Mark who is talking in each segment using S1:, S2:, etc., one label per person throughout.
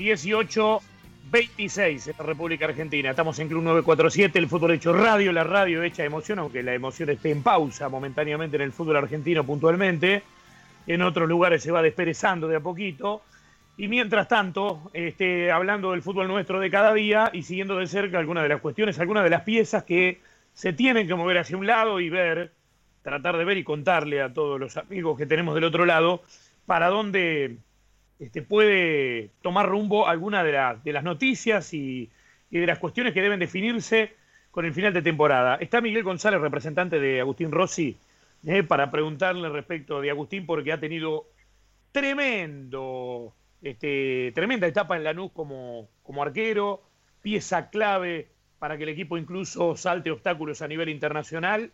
S1: 18 26 en la República Argentina. Estamos en Club 947, el fútbol hecho radio, la radio hecha emoción, aunque la emoción esté en pausa momentáneamente en el fútbol argentino puntualmente. En otros lugares se va desperezando de a poquito. Y mientras tanto, este, hablando del fútbol nuestro de cada día y siguiendo de cerca algunas de las cuestiones, algunas de las piezas que se tienen que mover hacia un lado y ver, tratar de ver y contarle a todos los amigos que tenemos del otro lado para dónde este, puede tomar rumbo alguna de, las noticias y, de las cuestiones que deben definirse con el final de temporada. Está Miguel González, representante de Agustín Rossi, eh, para preguntarle respecto de Agustín porque ha tenido tremendo, este, tremenda etapa en Lanús como, como arquero, pieza clave para que el equipo incluso salte obstáculos a nivel internacional.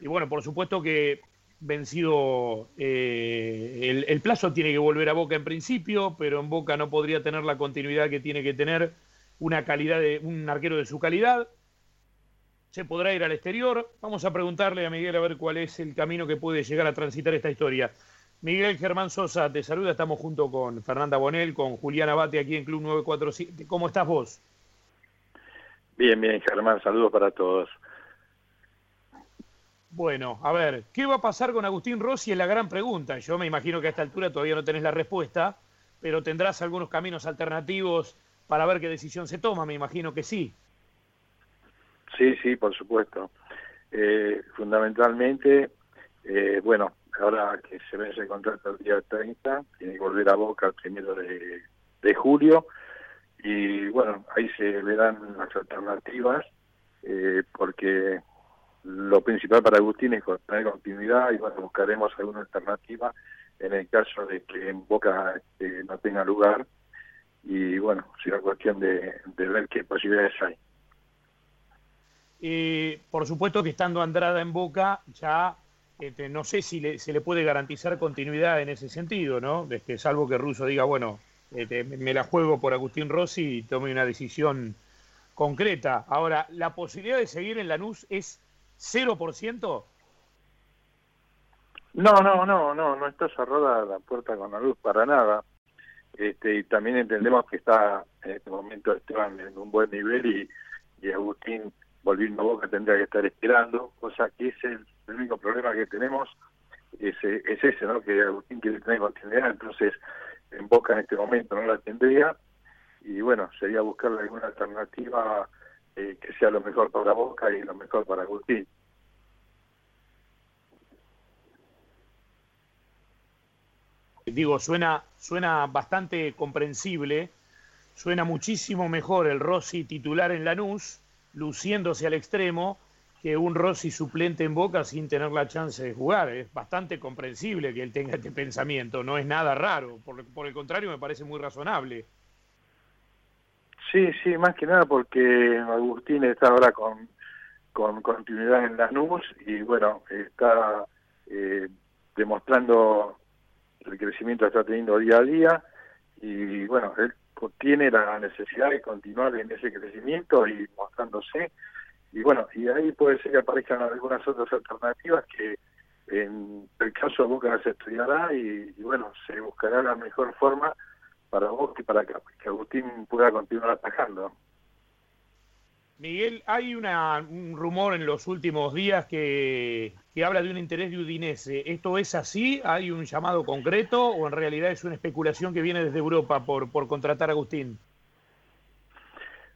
S1: Y bueno, por supuesto que vencido eh, el, plazo, tiene que volver a Boca en principio, pero en Boca no podría tener la continuidad que tiene que tener una calidad de un arquero de su calidad. Se podrá ir al exterior. Vamos a preguntarle a Miguel a ver cuál es el camino que puede llegar a transitar esta historia. Miguel Germán Sosa te saluda, estamos junto con Fernanda Bonel, con Julián Abate aquí en Club 947. ¿Cómo estás vos?
S2: Bien, bien, Germán, saludos para todos.
S1: Bueno, a ver, ¿qué va a pasar con Agustín Rossi? Es la gran pregunta. Yo me imagino que a esta altura todavía no tenés la respuesta, pero tendrás algunos caminos alternativos para ver qué decisión se toma, me imagino que sí.
S2: Sí, sí, por supuesto. Eh, fundamentalmente, eh, bueno, ahora que se vence el contrato el día 30, tiene que volver a Boca el primero de, julio, y bueno, ahí se verán las alternativas, eh, porque lo principal para Agustín es tener continuidad y bueno, buscaremos alguna alternativa en el caso de que en Boca este, no tenga lugar y bueno, será cuestión de, ver qué posibilidades hay.
S1: y por supuesto que estando Andrada en Boca, ya este, no sé si se le puede garantizar continuidad en ese sentido, ¿no? Este, salvo que Russo diga, bueno, este, me la juego por Agustín Rossi y tome una decisión concreta. Ahora, la posibilidad de seguir en Lanús es 0%?
S2: No, no, no, no, no está cerrada la puerta con la luz para nada. Este, y también entendemos que está en este momento Esteban en un buen nivel y, y Agustín volviendo a Boca tendría que estar esperando, cosa que es el, único problema que tenemos, es, es ese, ¿no? que Agustín quiere tener continuidad, entonces en Boca en este momento no la tendría y bueno, sería buscarle alguna alternativa eh, que sea lo mejor para Boca y lo mejor para Agustín.
S1: Digo, suena, suena bastante comprensible, suena muchísimo mejor el Rossi titular en Lanús, luciéndose al extremo, que un Rossi suplente en Boca sin tener la chance de jugar. Es bastante comprensible que él tenga este pensamiento, no es nada raro, por, por el contrario me parece muy razonable.
S2: Sí, sí, más que nada porque Agustín está ahora con, con continuidad en las nubes y bueno, está eh, demostrando el crecimiento que está teniendo día a día y bueno, él tiene la necesidad de continuar en ese crecimiento y mostrándose y bueno, y ahí puede ser que aparezcan algunas otras alternativas que en el caso Boca se estudiará y bueno, se buscará la mejor forma para vos y para que, Agustín pueda continuar atajando.
S1: Miguel, hay una, un rumor en los últimos días que, que, habla de un interés de Udinese. ¿Esto es así? ¿Hay un llamado concreto o en realidad es una especulación que viene desde Europa por, por contratar a Agustín?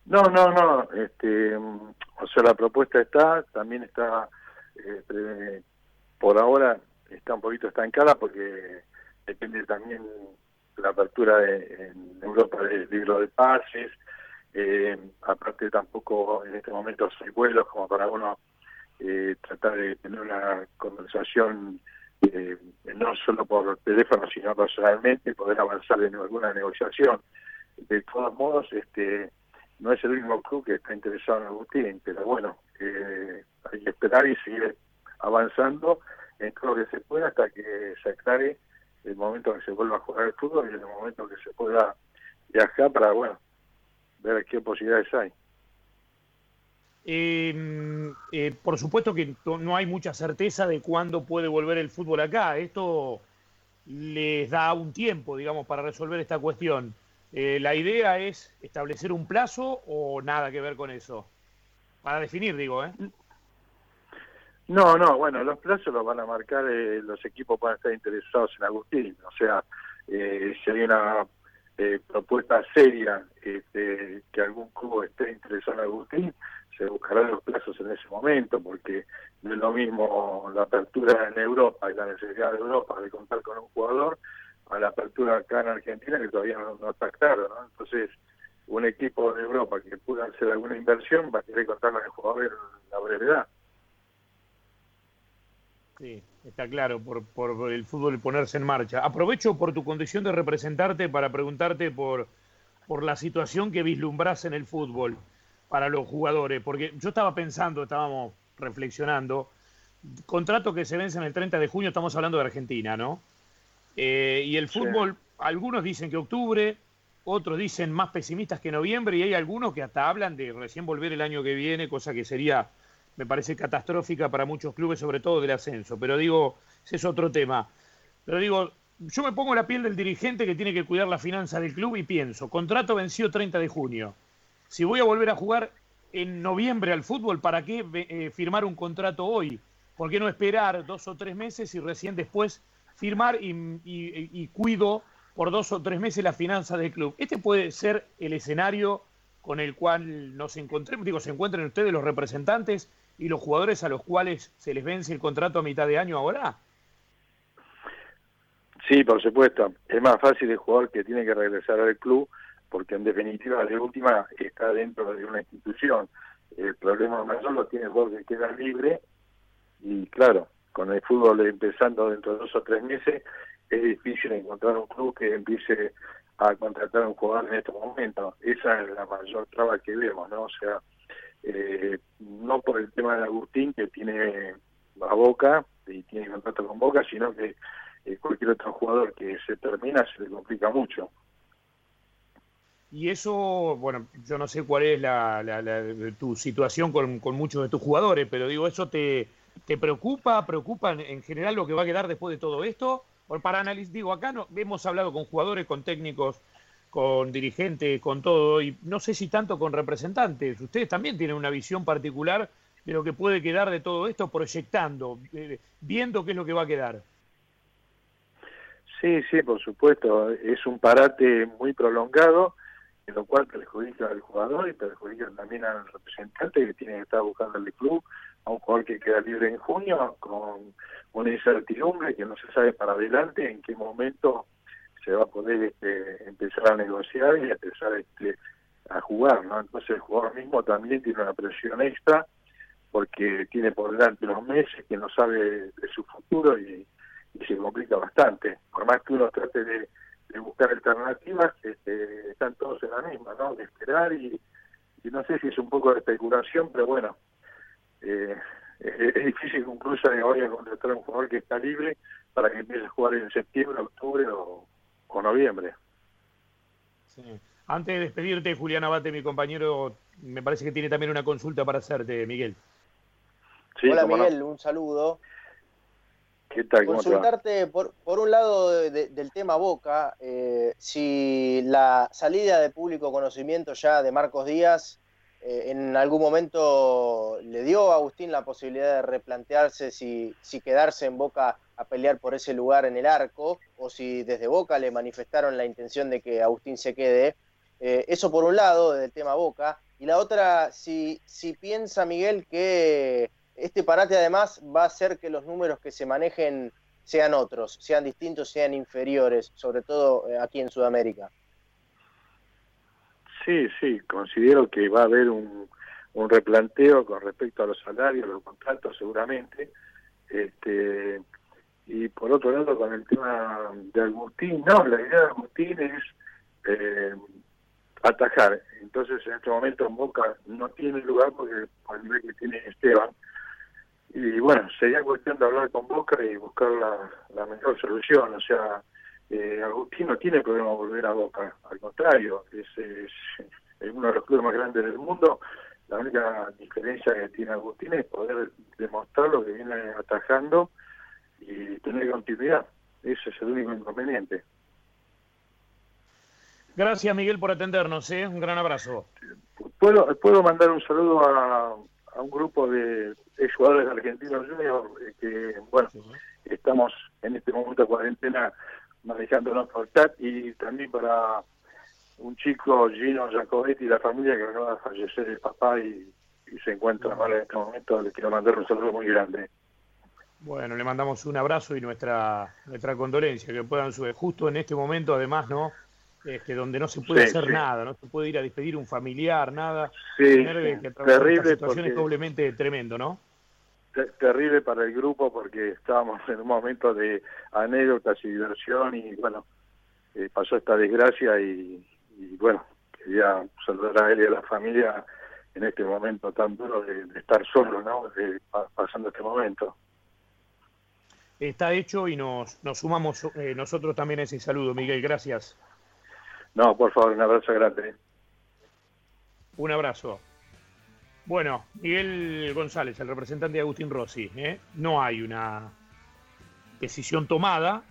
S2: No, no, no. Este, o sea, la propuesta está, también está, este, por ahora está un poquito estancada porque depende también la apertura en Europa del libro de pases, eh, aparte tampoco en este momento hay vuelos como para uno eh, tratar de tener una conversación eh, no solo por teléfono sino personalmente poder avanzar en alguna negociación. De todos modos este no es el único club que está interesado en Agustín pero bueno hay que esperar y seguir avanzando en todo lo que se pueda hasta que se aclare el momento que se vuelva a jugar el fútbol y el momento que se pueda viajar para, bueno, ver qué posibilidades hay.
S1: Em, eh, por supuesto que no hay mucha certeza de cuándo puede volver el fútbol acá. Esto les da un tiempo, digamos, para resolver esta cuestión. Eh, ¿La idea es establecer un plazo o nada que ver con eso? Para definir, digo, ¿eh?
S2: No, no, bueno, los plazos los van a marcar, eh, los equipos van a estar interesados en Agustín, o sea, eh, si hay una eh, propuesta seria este, que algún club esté interesado en Agustín, se buscarán los plazos en ese momento, porque no es lo mismo la apertura en Europa y la necesidad de Europa de contar con un jugador a la apertura acá en Argentina que todavía no, está claro, ¿no? Entonces, un equipo de Europa que pueda hacer alguna inversión va a querer contar con el jugador en la brevedad.
S1: Sí, está claro, por, por el fútbol ponerse en marcha. Aprovecho por tu condición de representarte para preguntarte por, por la situación que vislumbras en el fútbol para los jugadores, porque yo estaba pensando, estábamos reflexionando, contrato que se vence en el 30 de junio, estamos hablando de Argentina, ¿no? Eh, y el fútbol, algunos dicen que octubre, otros dicen más pesimistas que noviembre, y hay algunos que hasta hablan de recién volver el año que viene, cosa que sería me parece catastrófica para muchos clubes, sobre todo del ascenso. Pero digo, ese es otro tema. Pero digo, yo me pongo la piel del dirigente que tiene que cuidar la finanza del club y pienso, contrato vencido 30 de junio. Si voy a volver a jugar en noviembre al fútbol, ¿para qué eh, firmar un contrato hoy? ¿Por qué no esperar dos o tres meses y recién después firmar y, cuido por dos o tres meses la finanza del club? Este puede ser el escenario con el cual nos encontremos, digo, se encuentren ustedes los representantes y los jugadores a los cuales se les vence el contrato a mitad de año ahora?
S2: Sí, por supuesto. Es más fácil el jugador que tiene que regresar al club porque en definitiva de última está dentro de una institución. El problema mayor lo tiene el jugador que queda libre y claro, con el fútbol empezando dentro de dos o tres meses es difícil encontrar un club que empiece a contratar a un jugador en estos momentos. Esa es la mayor traba que vemos, ¿no? O sea, eh, no por el tema de Agustín, que tiene a Boca y tiene contrato con Boca, sino que eh, cualquier otro jugador que se termina se le complica mucho.
S1: Y eso, bueno, yo no sé cuál es la, tu situación con, muchos de tus jugadores, pero digo, ¿eso te, te preocupa? ¿Preocupa en, general lo que va a quedar después de todo esto? Para análisis, digo, acá no, hemos hablado con jugadores, con técnicos con dirigentes, con todo, y no sé si tanto con representantes. Ustedes también tienen una visión particular de lo que puede quedar de todo esto, proyectando, eh, viendo qué es lo que va a quedar.
S2: Sí, sí, por supuesto. Es un parate muy prolongado, en lo cual perjudica al jugador y perjudica también al representante que tiene que estar buscando el club, a un jugador que queda libre en junio, con una incertidumbre que no se sabe para adelante en qué momento se va a poder este, empezar a negociar y a empezar este, a jugar, ¿no? Entonces el jugador mismo también tiene una presión extra porque tiene por delante unos meses que no sabe de su futuro y, se complica bastante. Por más que uno trate de, buscar alternativas, este, están todos en la misma, ¿no? De esperar y, no sé si es un poco de especulación, pero bueno, eh, es, difícil que incluso vaya a contratar a un jugador que está libre para que empiece a jugar en septiembre, octubre o, con noviembre.
S1: Antes de despedirte, Julián Abate, mi compañero, me parece que tiene también una consulta para hacerte, Miguel.
S3: Hola Miguel, un saludo.
S2: ¿Qué tal?
S3: Consultarte, por, por, un lado del tema Boca, eh, si la salida de público conocimiento ya de Marcos Díaz eh, en algún momento le dio a Agustín la posibilidad de replantearse si, si quedarse en Boca a pelear por ese lugar en el arco, o si desde Boca le manifestaron la intención de que Agustín se quede. Eh, eso por un lado, del tema Boca. Y la otra, si, si piensa Miguel que este parate además va a hacer que los números que se manejen sean otros, sean distintos, sean inferiores, sobre todo eh, aquí en Sudamérica.
S2: Sí, sí, considero que va a haber un, un replanteo con respecto a los salarios, los contratos seguramente. Este, y por otro lado, con el tema de Agustín, no, la idea de Agustín es eh, atajar. Entonces, en este momento en Boca no tiene lugar porque por el nivel que tiene Esteban. Y bueno, sería cuestión de hablar con Boca y buscar la, mejor solución. O sea, eh, Agustín no tiene problema volver a Boca, al contrario, es, es, uno de los clubes más grandes del mundo. La única diferencia que tiene Agustín es poder demostrar lo que viene atajando y tener continuidad. Ese es el único inconveniente.
S1: Gracias, Miguel, por atendernos. ¿eh? Un gran abrazo.
S2: ¿Puedo, puedo mandar un saludo a, un grupo de jugadores Argentinos Junior eh, que, bueno, estamos en este momento de cuarentena manejándonos por chat y también para un chico, Gino Jacobetti, y la familia que acaba de fallecer el papá y, se encuentra mal en este momento. Le quiero mandar un saludo muy grande.
S1: Bueno, le mandamos un abrazo y nuestra nuestra condolencia, que puedan subir justo en este momento, además, ¿no? Este, donde no se puede hacer nada, no se puede ir a despedir un familiar, nada.
S2: Sí, terrible.
S1: situación es doblemente tremendo, ¿no?
S2: Terrible para el grupo porque estábamos en un momento de anécdotas y diversión y bueno, eh, pasó esta desgracia y, bueno, quería saludar a él y a la familia en este momento tan duro de, estar solo, ¿no? pasando este momento.
S1: Está hecho y nos, nos sumamos eh, nosotros también a ese saludo, Miguel, gracias.
S2: No, por favor, un abrazo grande.
S1: Un abrazo. Bueno, Miguel González, el representante de Agustín Rossi, ¿eh? no hay una decisión tomada,